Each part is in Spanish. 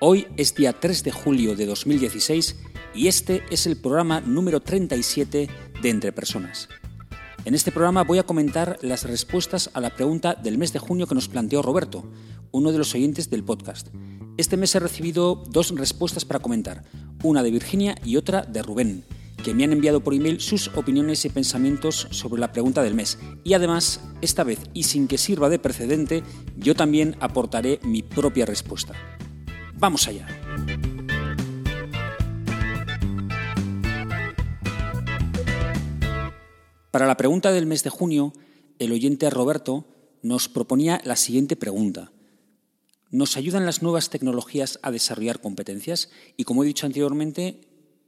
Hoy es día 3 de julio de 2016 y este es el programa número 37 de Entre Personas. En este programa voy a comentar las respuestas a la pregunta del mes de junio que nos planteó Roberto, uno de los oyentes del podcast. Este mes he recibido dos respuestas para comentar, una de Virginia y otra de Rubén, que me han enviado por email sus opiniones y pensamientos sobre la pregunta del mes. Y además, esta vez, y sin que sirva de precedente, yo también aportaré mi propia respuesta. Vamos allá. Para la pregunta del mes de junio, el oyente Roberto nos proponía la siguiente pregunta. ¿Nos ayudan las nuevas tecnologías a desarrollar competencias? Y como he dicho anteriormente,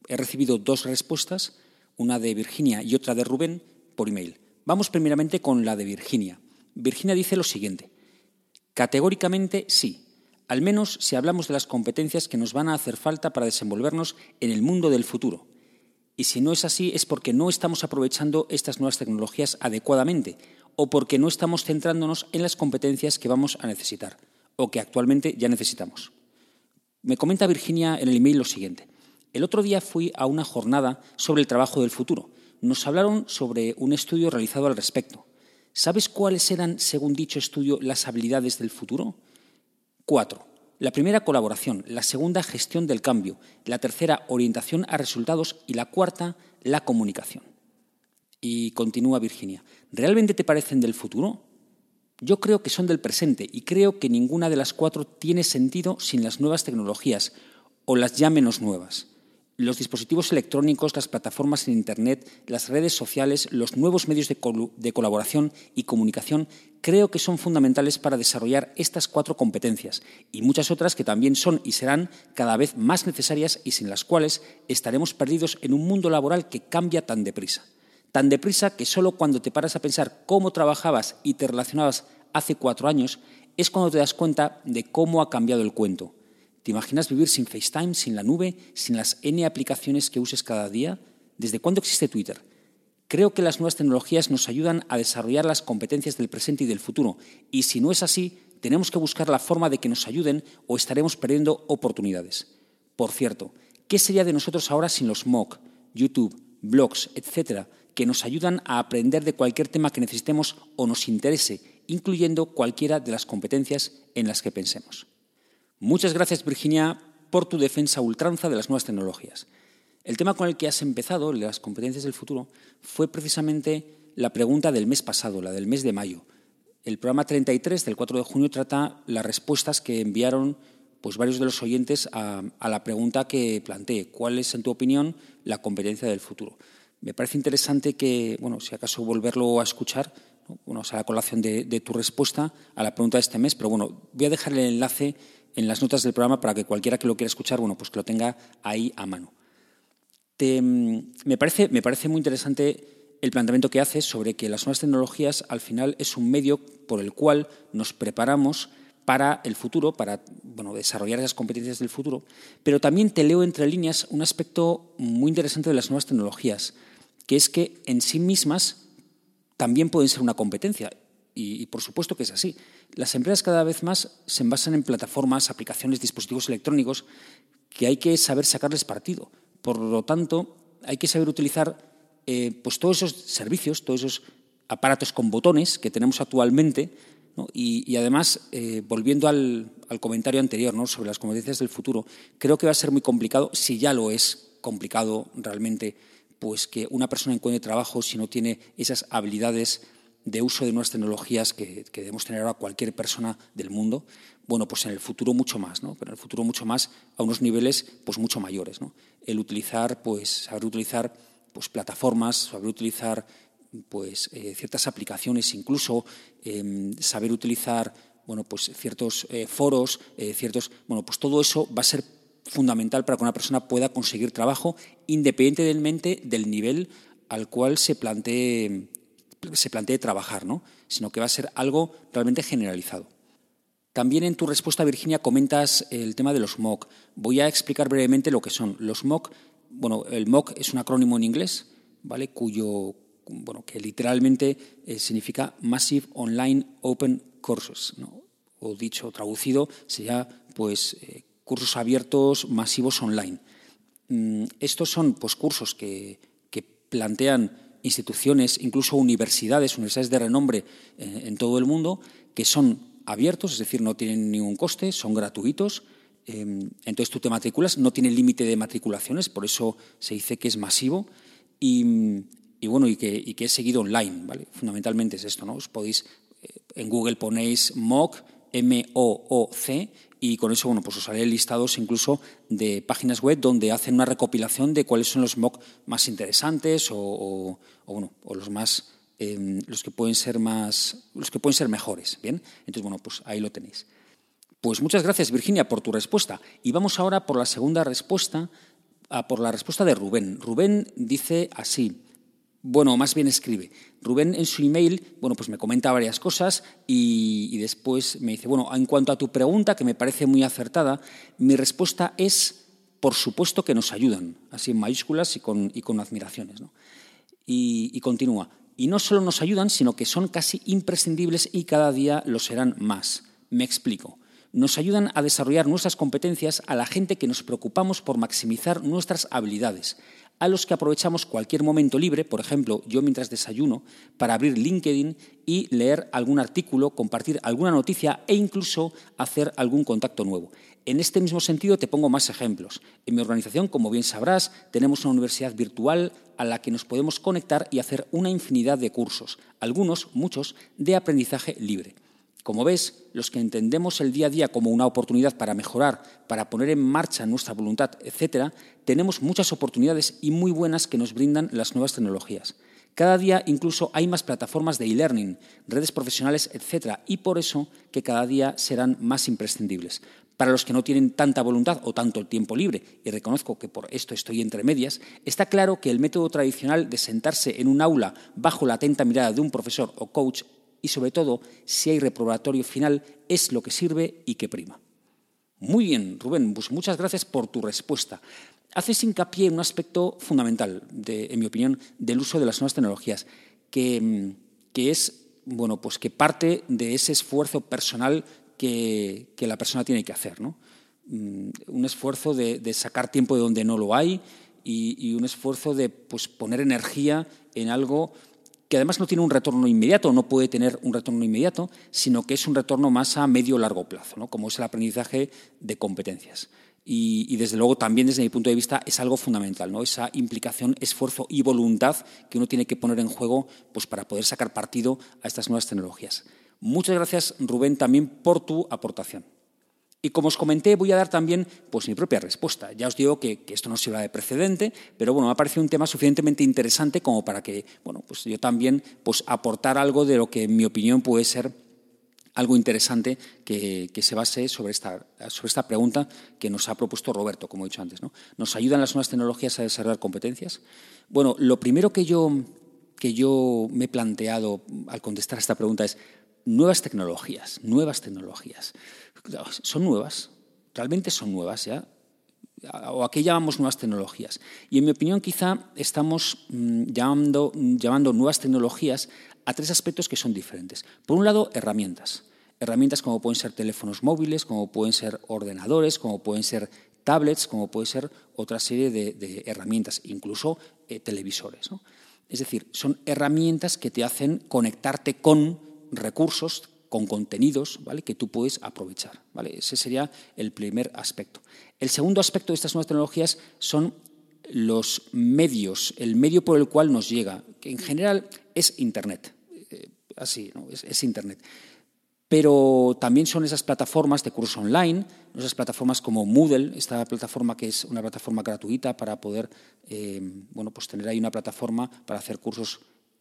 he recibido dos respuestas, una de Virginia y otra de Rubén, por email. Vamos primeramente con la de Virginia. Virginia dice lo siguiente. Categóricamente sí, al menos si hablamos de las competencias que nos van a hacer falta para desenvolvernos en el mundo del futuro. Y si no es así es porque no estamos aprovechando estas nuevas tecnologías adecuadamente o porque no estamos centrándonos en las competencias que vamos a necesitar o que actualmente ya necesitamos. Me comenta Virginia en el email lo siguiente. El otro día fui a una jornada sobre el trabajo del futuro. Nos hablaron sobre un estudio realizado al respecto. ¿Sabes cuáles eran, según dicho estudio, las habilidades del futuro? Cuatro. La primera, colaboración. La segunda, gestión del cambio. La tercera, orientación a resultados. Y la cuarta, la comunicación. Y continúa Virginia. ¿Realmente te parecen del futuro? Yo creo que son del presente y creo que ninguna de las cuatro tiene sentido sin las nuevas tecnologías o las ya menos nuevas los dispositivos electrónicos, las plataformas en Internet, las redes sociales, los nuevos medios de, colaboración y comunicación, creo que son fundamentales para desarrollar estas cuatro competencias y muchas otras que también son y serán cada vez más necesarias y sin las cuales estaremos perdidos en un mundo laboral que cambia tan deprisa. Tan deprisa que solo cuando te paras a pensar cómo trabajabas y te relacionabas hace cuatro años es cuando te das cuenta de cómo ha cambiado el cuento ¿Te imaginas vivir sin FaceTime, sin la nube, sin las N aplicaciones que uses cada día? ¿Desde cuándo existe Twitter? Creo que las nuevas tecnologías nos ayudan a desarrollar las competencias del presente y del futuro, y si no es así, tenemos que buscar la forma de que nos ayuden o estaremos perdiendo oportunidades. Por cierto, ¿qué sería de nosotros ahora sin los MOOC, YouTube, blogs, etcétera, que nos ayudan a aprender de cualquier tema que necesitemos o nos interese, incluyendo cualquiera de las competencias en las que pensemos? Muchas gracias, Virginia, por tu defensa ultranza de las nuevas tecnologías. El tema con el que has empezado, las competencias del futuro, fue precisamente la pregunta del mes pasado, la del mes de mayo. El programa 33 del 4 de junio trata las respuestas que enviaron pues, varios de los oyentes a, la pregunta que planteé. ¿Cuál es, en tu opinión, la competencia del futuro? Me parece interesante que, bueno, si acaso volverlo a escuchar, bueno, a la colación de tu respuesta a la pregunta de este mes, pero bueno, voy a dejar el enlace en las notas del programa para que cualquiera que lo quiera escuchar, bueno, pues que lo tenga ahí a mano. Mm, me, parece, me parece muy interesante el planteamiento que haces sobre que las nuevas tecnologías al final es un medio por el cual nos preparamos para el futuro, para bueno, desarrollar esas competencias del futuro, pero también te leo entre líneas un aspecto muy interesante de las nuevas tecnologías, que es que en sí mismas también pueden ser una competencia. Y, por supuesto que es así. Las empresas cada vez más se basan en plataformas, aplicaciones, dispositivos electrónicos que hay que saber sacarles partido. Por lo tanto, hay que saber utilizar eh, pues todos esos servicios, todos esos aparatos con botones que tenemos actualmente y, además, eh, volviendo al, comentario anterior ¿no? sobre las competencias del futuro, creo que va a ser muy complicado, si ya lo es complicado realmente, pues que una persona encuentre trabajo si no tiene esas habilidades de uso de nuevas tecnologías que, debemos tener ahora cualquier persona del mundo, bueno, pues en el futuro mucho más, ¿no? Pero en el futuro mucho más a unos niveles pues mucho mayores, ¿no? El utilizar, pues, saber utilizar pues plataformas, saber utilizar pues eh, ciertas aplicaciones, incluso em, saber utilizar bueno, pues ciertos eh, foros, eh, ciertos, bueno, pues todo eso va a ser fundamental para que una persona pueda conseguir trabajo independientemente del nivel al cual se plantee, se plantee trabajar, ¿no? sino que va a ser algo realmente generalizado. También en tu respuesta, Virginia, comentas el tema de los MOOC. Voy a explicar brevemente lo que son. Los MOOC, bueno, el MOOC es un acrónimo en inglés, ¿vale? Cuyo, bueno, que literalmente eh, significa Massive Online Open Courses, o dicho, traducido, sería pues eh, cursos abiertos masivos online. Mm, estos son pues, cursos que, plantean instituciones, incluso universidades, universidades de renombre eh, en todo el mundo, que son abiertos, es decir, no tienen ningún coste, son gratuitos. Em, entonces tú te matriculas, no tiene límite de matriculaciones, por eso se dice que es masivo. Y, bueno, y que, es seguido online, ¿vale? Fundamentalmente es esto, ¿no? Os podéis, eh, en Google ponéis MOOC, M-O-O-C, y con eso, bueno, pues os haré listados incluso de páginas web donde hacen una recopilación de cuáles son los MOOC más interesantes o, bueno, o los más Em, los que pueden ser más, los que pueden ser mejores. Bien, entonces bueno, pues ahí lo tenéis. Pues muchas gracias Virginia por tu respuesta y vamos ahora por la segunda respuesta, por la respuesta de Rubén. Rubén dice así. Bueno, más bien escribe. Rubén en su email, bueno, pues me comenta varias cosas y, después me dice, bueno, en cuanto a tu pregunta, que me parece muy acertada, mi respuesta es, por supuesto que nos ayudan, así en mayúsculas y con, y con admiraciones. ¿no? y continúa, y no solo nos ayudan, sino que son casi imprescindibles y cada día lo serán más. Me explico. Nos ayudan a desarrollar nuestras competencias a la gente que nos preocupamos por maximizar nuestras habilidades, a los que aprovechamos cualquier momento libre, por ejemplo, yo mientras desayuno, para abrir LinkedIn y leer algún artículo, compartir alguna noticia e incluso hacer algún contacto nuevo. En este mismo sentido te pongo más ejemplos. En mi organización, como bien sabrás, tenemos una universidad virtual a la que nos podemos conectar y hacer una infinidad de cursos, algunos, muchos, de aprendizaje libre. Como ves, los que entendemos el día a día como una oportunidad para mejorar, para poner en marcha nuestra voluntad, etc., tenemos muchas oportunidades y muy buenas que nos brindan las nuevas tecnologías. Cada día incluso hay más plataformas de e-learning, redes profesionales, etc., y por eso que cada día serán más imprescindibles. Para los que no tienen tanta voluntad o tanto tiempo libre, y reconozco que por esto estoy entre medias, está claro que el método tradicional de sentarse en un aula bajo la atenta mirada de un profesor o coach, y sobre todo si hay reprobatorio final, es lo que sirve y que prima. Muy bien, Rubén, pues muchas gracias por tu respuesta. Haces hincapié en un aspecto fundamental, en mi opinión, del uso de las nuevas tecnologías, que, que es bueno, pues que parte de ese esfuerzo personal que, la persona tiene que hacer. ¿no? Mm, un esfuerzo de, sacar tiempo de donde no lo hay y, un esfuerzo de pues, poner energía en algo que además no tiene un retorno inmediato, no puede tener un retorno inmediato, sino que es un retorno más a medio largo plazo, ¿no? como es el aprendizaje de competencias. Y, desde luego también desde mi punto de vista es algo fundamental, ¿no? esa implicación, esfuerzo y voluntad que uno tiene que poner en juego pues, para poder sacar partido a estas nuevas tecnologías. Muchas gracias, Rubén, también por tu aportación. Y como os comenté, voy a dar también pues, mi propia respuesta. Ya os digo que, esto no sirva de precedente, pero bueno, me ha parecido un tema suficientemente interesante como para que bueno, pues yo también pues, aportar algo de lo que, en mi opinión, puede ser algo interesante que, se base sobre esta, sobre esta, pregunta que nos ha propuesto Roberto, como he dicho antes. ¿no? ¿Nos ayudan las nuevas tecnologías a desarrollar competencias? Bueno, lo primero que yo, que yo me he planteado al contestar esta pregunta es, nuevas tecnologías, nuevas tecnologías. Son nuevas, realmente son nuevas, ¿ya? o a qué llamamos nuevas tecnologías. Y en mi opinión quizá estamos mm, llamando, llamando nuevas tecnologías a tres aspectos que son diferentes. Por un lado, herramientas. Herramientas como pueden ser teléfonos móviles, como pueden ser ordenadores, como pueden ser tablets, como puede ser otra serie de, herramientas, incluso eh, televisores. Es decir, son herramientas que te hacen conectarte con recursos, con contenidos ¿vale? que tú puedes aprovechar. ¿vale? Ese sería el primer aspecto. El segundo aspecto de estas nuevas tecnologías son los medios, el medio por el cual nos llega, que en general es Internet. Eh, así, es, Internet. Pero también son esas plataformas de cursos online, esas plataformas como Moodle, esta plataforma que es una plataforma gratuita para poder eh, bueno, pues tener ahí una plataforma para hacer cursos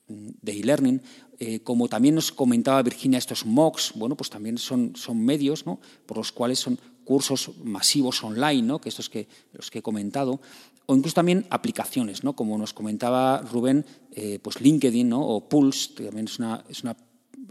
de e-learning. Eh, como también nos comentaba Virginia, estos MOOCs, bueno, pues también son, son medios ¿no? por los cuales son cursos masivos online, ¿no? que estos que los que he comentado, o incluso también aplicaciones, ¿no? como nos comentaba Rubén, eh, pues LinkedIn ¿no? o Pulse, que también es es una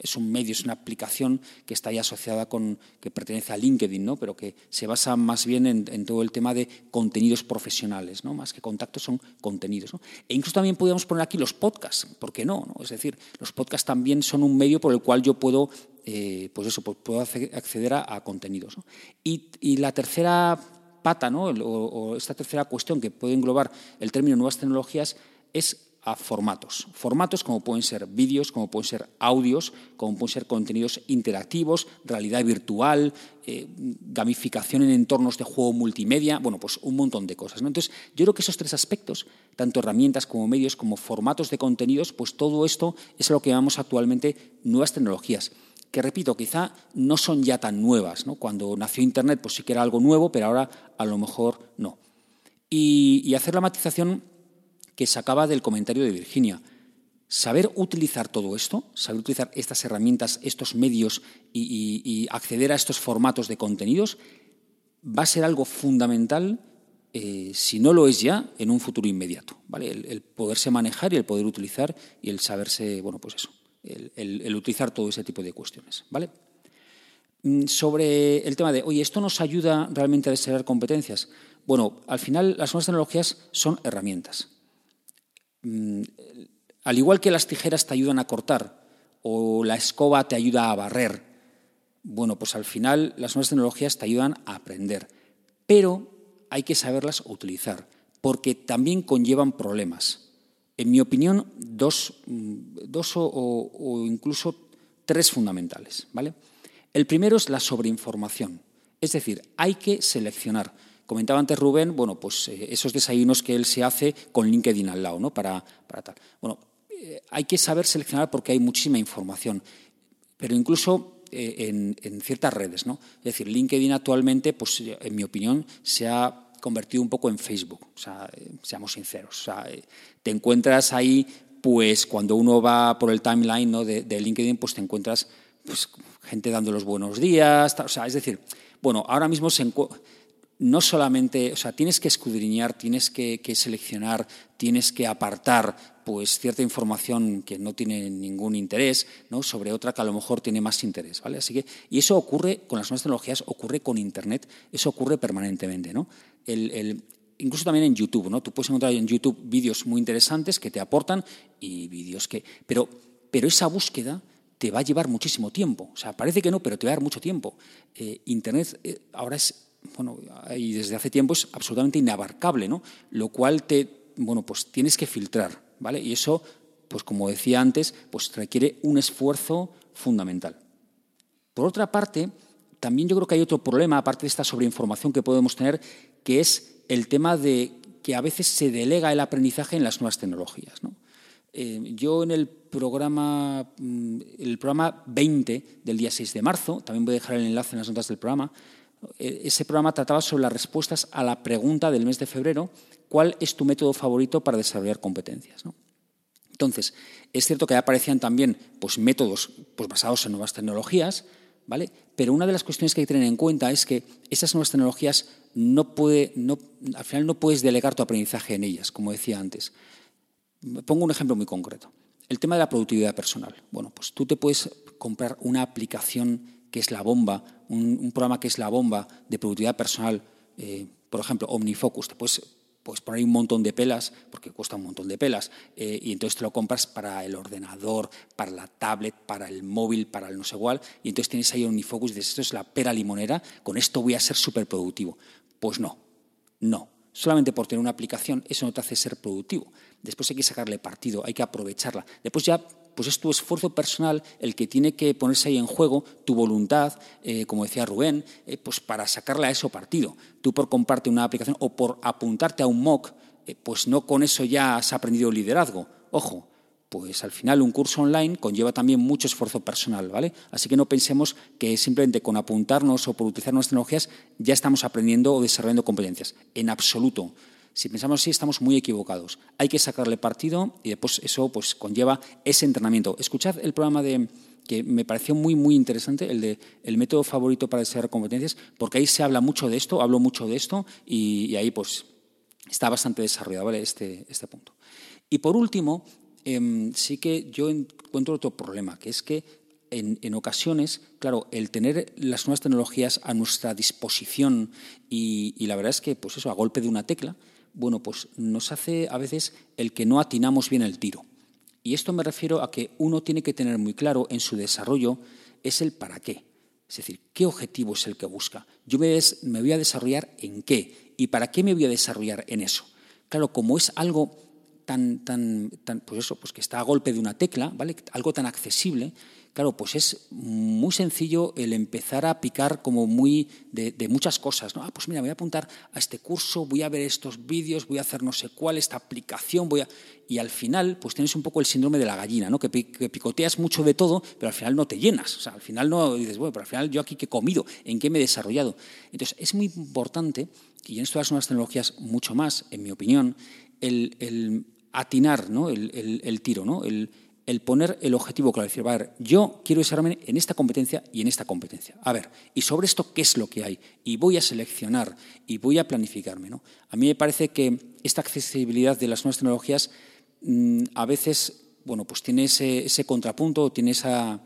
es un medio, es una aplicación que está ahí asociada con, que pertenece a LinkedIn, ¿no? pero que se basa más bien en, todo el tema de contenidos profesionales, ¿no? más que contactos son contenidos. E incluso también podríamos poner aquí los podcasts, ¿por qué no? Es decir, los podcasts también son un medio por el cual yo puedo, eh, pues eso, pues puedo acceder a, contenidos. Y, la tercera pata, ¿no? o esta tercera cuestión que puede englobar el término nuevas tecnologías es formatos. Formatos como pueden ser vídeos, como pueden ser audios, como pueden ser contenidos interactivos, realidad virtual, eh, gamificación en entornos de juego multimedia, bueno, pues un montón de cosas. ¿no? Entonces, yo creo que esos tres aspectos, tanto herramientas como medios, como formatos de contenidos, pues todo esto es lo que llamamos actualmente nuevas tecnologías que repito, quizá no son ya tan nuevas. ¿no? Cuando nació Internet, pues sí que era algo nuevo, pero ahora a lo mejor no. Y hacer la matización que sacaba del comentario de Virginia. Saber utilizar todo esto, saber utilizar estas herramientas, estos medios y, acceder a estos formatos de contenidos, va a ser algo fundamental, eh, si no lo es ya, en un futuro inmediato. ¿vale? El, poderse manejar y el poder utilizar y el saberse, bueno, pues eso, el, utilizar todo ese tipo de cuestiones. ¿vale? Mm, sobre el tema de, oye, ¿esto nos ayuda realmente a desarrollar competencias? Bueno, al final las nuevas tecnologías son herramientas. Mm, al igual que las tijeras te ayudan a cortar o la escoba te ayuda a barrer, bueno, pues al final las nuevas tecnologías te ayudan a aprender, pero hay que saberlas utilizar, porque también conllevan problemas. En mi opinión, dos, mm, o, incluso tres fundamentales. ¿vale? El primero es la sobreinformación, es decir, hay que seleccionar. Comentaba antes Rubén, bueno, pues eh, esos desayunos que él se hace con LinkedIn al lado, ¿no? Para, para tal. Bueno, eh, hay que saber seleccionar porque hay muchísima información, pero incluso eh, en, ciertas redes, ¿no? Es decir, LinkedIn actualmente, pues en mi opinión, se ha convertido un poco en Facebook. Seamos sinceros. Te encuentras ahí, pues cuando uno va por el timeline ¿no? de, de LinkedIn, pues te encuentras pues, gente dando los buenos días. O sea, es decir, bueno, ahora mismo se encuentra no solamente, o sea, tienes que escudriñar, tienes que, seleccionar, tienes que apartar pues cierta información que no tiene ningún interés, ¿no? sobre otra que a lo mejor tiene más interés, ¿vale? Así que y eso ocurre con las nuevas tecnologías, ocurre con internet, eso ocurre permanentemente, ¿no? incluso también en YouTube, ¿no? Tú puedes encontrar en YouTube vídeos muy interesantes que te aportan y vídeos que pero pero esa búsqueda te va a llevar muchísimo tiempo. O sea, parece que no, pero te va a dar mucho tiempo. Eh, internet eh, ahora es bueno, y desde hace tiempo es absolutamente inabarcable, ¿no? Lo cual te, bueno, pues tienes que filtrar, ¿vale? Y eso, pues como decía antes, pues requiere un esfuerzo fundamental. Por otra parte, también yo creo que hay otro problema, aparte de esta sobreinformación que podemos tener, que es el tema de que a veces se delega el aprendizaje en las nuevas tecnologías. ¿no? Eh, yo en el programa, mm, el programa 20 del día 6 de marzo, también voy a dejar el enlace en las notas del programa, ese programa trataba sobre las respuestas a la pregunta del mes de febrero, ¿cuál es tu método favorito para desarrollar competencias? Entonces, es cierto que aparecían también pues, métodos pues, basados en nuevas tecnologías, ¿vale? pero una de las cuestiones que hay que tener en cuenta es que esas nuevas tecnologías no puede, no, al final no puedes delegar tu aprendizaje en ellas, como decía antes. Pongo un ejemplo muy concreto. El tema de la productividad personal. Bueno, pues tú te puedes comprar una aplicación que es la bomba, un, programa que es la bomba de productividad personal, eh, por ejemplo, OmniFocus, te puedes, poner un montón de pelas, porque cuesta un montón de pelas, eh, y entonces te lo compras para el ordenador, para la tablet, para el móvil, para el no sé cuál, y entonces tienes ahí OmniFocus y dices, esto es la pera limonera, con esto voy a ser súper productivo. Pues no, no. Solamente por tener una aplicación eso no te hace ser productivo. Después hay que sacarle partido, hay que aprovecharla. Después ya pues es tu esfuerzo personal el que tiene que ponerse ahí en juego, tu voluntad, eh, como decía Rubén, eh, pues para sacarle a eso partido. Tú por comparte una aplicación o por apuntarte a un MOOC, eh, pues no con eso ya has aprendido liderazgo. Ojo, pues al final un curso online conlleva también mucho esfuerzo personal, ¿vale? Así que no pensemos que simplemente con apuntarnos o por utilizar nuestras tecnologías ya estamos aprendiendo o desarrollando competencias. En absoluto. Si pensamos así, estamos muy equivocados. Hay que sacarle partido y después eso pues, conlleva ese entrenamiento. Escuchad el programa de, que me pareció muy, muy interesante, el de el método favorito para desarrollar competencias, porque ahí se habla mucho de esto, hablo mucho de esto, y, ahí pues está bastante desarrollado ¿vale? este, este punto. Y por último, em, sí que yo encuentro otro problema, que es que en, ocasiones, claro, el tener las nuevas tecnologías a nuestra disposición y, la verdad es que, pues eso, a golpe de una tecla, bueno, pues nos hace a veces el que no atinamos bien el tiro. Y esto me refiero a que uno tiene que tener muy claro en su desarrollo es el para qué. Es decir, ¿qué objetivo es el que busca? Yo me, voy a desarrollar en qué y para qué me voy a desarrollar en eso. Claro, como es algo tan, tan, tan pues eso, pues que está a golpe de una tecla, ¿vale? Algo tan accesible, claro, pues es muy sencillo el empezar a picar como muy de, muchas cosas. ¿no? Ah, pues mira, voy a apuntar a este curso, voy a ver estos vídeos, voy a hacer no sé cuál, esta aplicación, voy a... Y al final, pues tienes un poco el síndrome de la gallina, ¿no? que, picoteas mucho de todo, pero al final no te llenas. O sea, al final no dices, bueno, pero al final yo aquí qué he comido, en qué me he desarrollado. Entonces, es muy importante, y en esto las nuevas tecnologías mucho más, en mi opinión, el, atinar ¿no? el, tiro, ¿no? el poner el objetivo claro, decir, a ver, yo quiero desarrollarme en esta competencia y en esta competencia. A ver, y sobre esto, ¿qué es lo que hay? Y voy a seleccionar y voy a planificarme. ¿no? A mí me parece que esta accesibilidad de las nuevas tecnologías mm, a veces, bueno, pues tiene ese, contrapunto, tiene esa,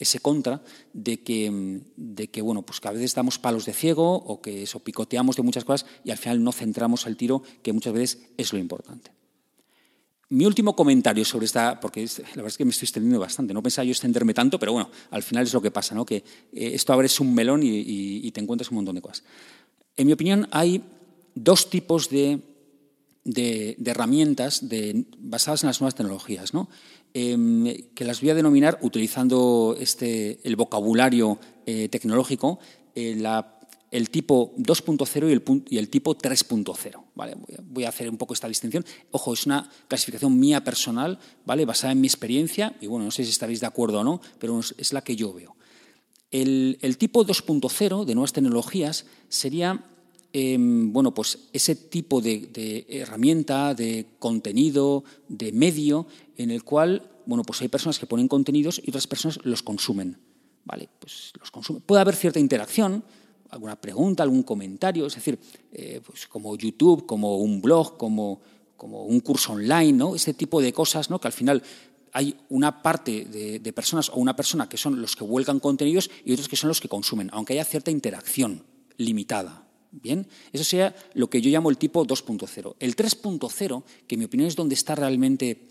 ese contra de que, de que, bueno, pues que a veces damos palos de ciego o que eso picoteamos de muchas cosas y al final no centramos el tiro, que muchas veces es lo importante. Mi último comentario sobre esta, porque la verdad es que me estoy extendiendo bastante, no pensaba yo extenderme tanto, pero bueno, al final es lo que pasa, ¿no? que eh, esto abres un melón y, te encuentras un montón de cosas. En mi opinión, hay dos tipos de, herramientas basadas en las nuevas tecnologías, ¿no? Em, que las voy a denominar, utilizando este, el vocabulario eh, tecnológico, eh, el tipo 2.0 y el, el tipo 3.0. ¿vale? Voy a hacer un poco esta distinción. Ojo, es una clasificación mía personal, ¿vale? basada en mi experiencia, y bueno, no sé si estaréis de acuerdo o no, pero es la que yo veo. El, tipo 2.0 de nuevas tecnologías sería em, bueno, pues ese tipo de, herramienta, de contenido, de medio, en el cual bueno, pues hay personas que ponen contenidos y otras personas los consumen. ¿vale? Pues los consumen. Puede haber cierta interacción, alguna pregunta, algún comentario, es decir, eh, pues como YouTube, como un blog, como, como un curso online, ¿no? Este tipo de cosas, ¿no? Que al final hay una parte de, personas o una persona que son los que vuelcan contenidos y otros que son los que consumen, aunque haya cierta interacción limitada. Bien, eso sea lo que yo llamo el tipo 2.0. El 3.0, que en mi opinión es donde está realmente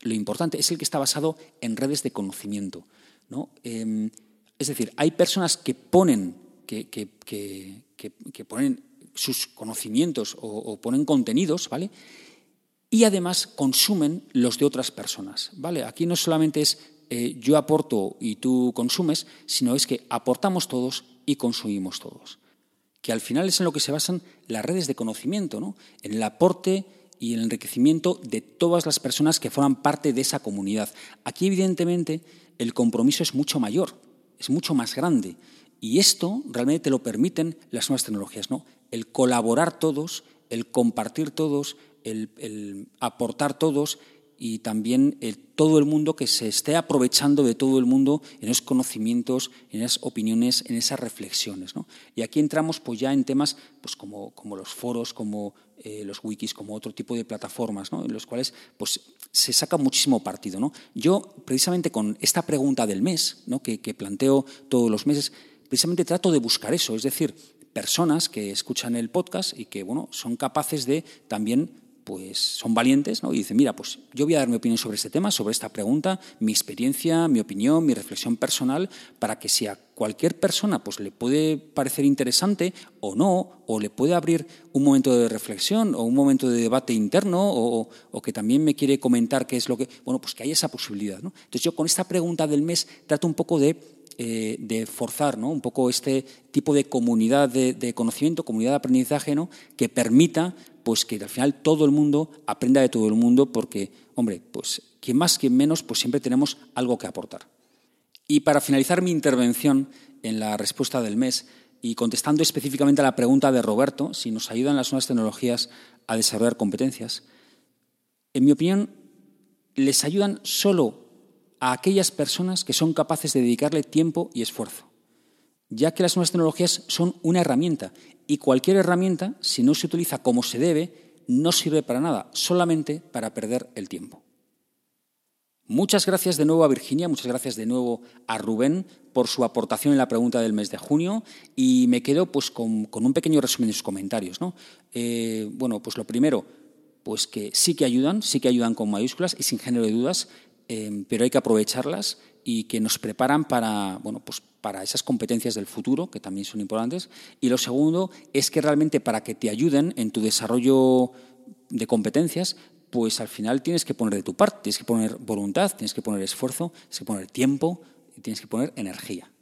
lo importante, es el que está basado en redes de conocimiento. ¿no? Em, es decir, hay personas que ponen que, ponen sus conocimientos o, ponen contenidos, ¿vale? Y además consumen los de otras personas, ¿vale? Aquí no solamente es eh, yo aporto y tú consumes, sino es que aportamos todos y consumimos todos. Que al final es en lo que se basan las redes de conocimiento, ¿no? En el aporte y el enriquecimiento de todas las personas que forman parte de esa comunidad. Aquí, evidentemente, el compromiso es mucho mayor, es mucho más grande. Y esto realmente te lo permiten las nuevas tecnologías, ¿no? El colaborar todos, el compartir todos, el, aportar todos y también todo el mundo que se esté aprovechando de todo el mundo en esos conocimientos, en esas opiniones, en esas reflexiones. ¿no? Y aquí entramos pues, ya en temas pues, como, como los foros, como eh, los wikis, como otro tipo de plataformas, ¿no? en los cuales pues, se saca muchísimo partido. ¿no? Yo, precisamente con esta pregunta del mes, ¿no? que, que planteo todos los meses, precisamente trato de buscar eso, es decir, personas que escuchan el podcast y que bueno, son capaces de también pues son valientes ¿no? y dicen, mira, pues yo voy a dar mi opinión sobre este tema, sobre esta pregunta, mi experiencia, mi opinión, mi reflexión personal, para que si a cualquier persona pues, le puede parecer interesante o no, o le puede abrir un momento de reflexión o un momento de debate interno, o, o que también me quiere comentar qué es lo que... Bueno, pues que hay esa posibilidad. ¿no? Entonces yo con esta pregunta del mes trato un poco de eh, de forzar ¿no? un poco este tipo de comunidad de, conocimiento, comunidad de aprendizaje, ¿no? que permita pues, que al final todo el mundo aprenda de todo el mundo, porque, hombre, pues quien más, quien menos, pues siempre tenemos algo que aportar. Y para finalizar mi intervención en la respuesta del mes, y contestando específicamente a la pregunta de Roberto, si nos ayudan las nuevas tecnologías a desarrollar competencias, en mi opinión, les ayudan solo a aquellas personas que son capaces de dedicarle tiempo y esfuerzo, ya que las nuevas tecnologías son una herramienta y cualquier herramienta, si no se utiliza como se debe, no sirve para nada, solamente para perder el tiempo. Muchas gracias de nuevo a Virginia, muchas gracias de nuevo a Rubén por su aportación en la pregunta del mes de junio y me quedo pues con, un pequeño resumen de sus comentarios. ¿no? Eh, bueno, pues lo primero, pues que sí que ayudan, sí que ayudan con mayúsculas y sin género de dudas, eh, pero hay que aprovecharlas y que nos preparan para, bueno, pues para esas competencias del futuro, que también son importantes. Y lo segundo es que realmente para que te ayuden en tu desarrollo de competencias, pues al final tienes que poner de tu parte, tienes que poner voluntad, tienes que poner esfuerzo, tienes que poner tiempo y tienes que poner energía.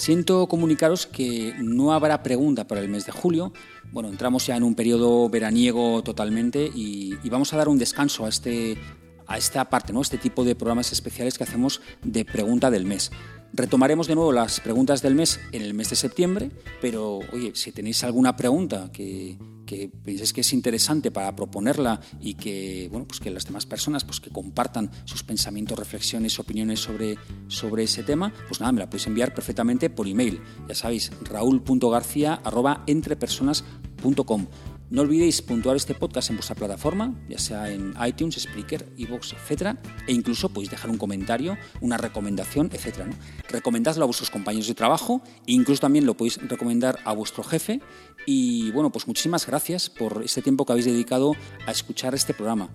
Siento comunicaros que no habrá pregunta para el mes de julio. Bueno, entramos ya en un periodo veraniego totalmente y, vamos a dar un descanso a, este, a esta parte, ¿no? este tipo de programas especiales que hacemos de pregunta del mes. Retomaremos de nuevo las preguntas del mes en el mes de septiembre, pero oye, si tenéis alguna pregunta que, que penséis que es interesante para proponerla y que, bueno, pues que las demás personas pues que compartan sus pensamientos, reflexiones, opiniones sobre, sobre ese tema, pues nada, me la podéis enviar perfectamente por email. Ya sabéis, raúl.garcía.entrepersonas.com. No olvidéis puntuar este podcast en vuestra plataforma, ya sea en iTunes, Spreaker, Evox, etc. E incluso podéis dejar un comentario, una recomendación, etc. Recomendadlo a vuestros compañeros de trabajo e incluso también lo podéis recomendar a vuestro jefe. Y bueno, pues muchísimas gracias por este tiempo que habéis dedicado a escuchar este programa.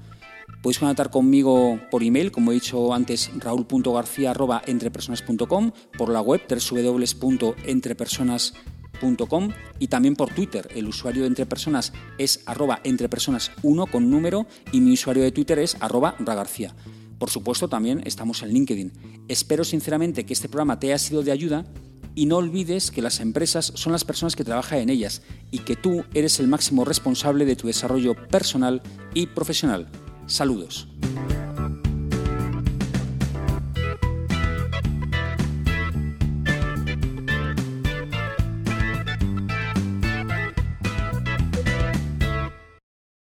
Podéis contactar conmigo por email, como he dicho antes, raúl.garcía.entrepersonas.com, por la web www.entrepersonas.com y también por Twitter. El usuario de Entre Personas es arroba entrepersonas1 con número y mi usuario de Twitter es arroba ragarcía. Por supuesto, también estamos en LinkedIn. Espero sinceramente que este programa te haya sido de ayuda y no olvides que las empresas son las personas que trabajan en ellas y que tú eres el máximo responsable de tu desarrollo personal y profesional. Saludos.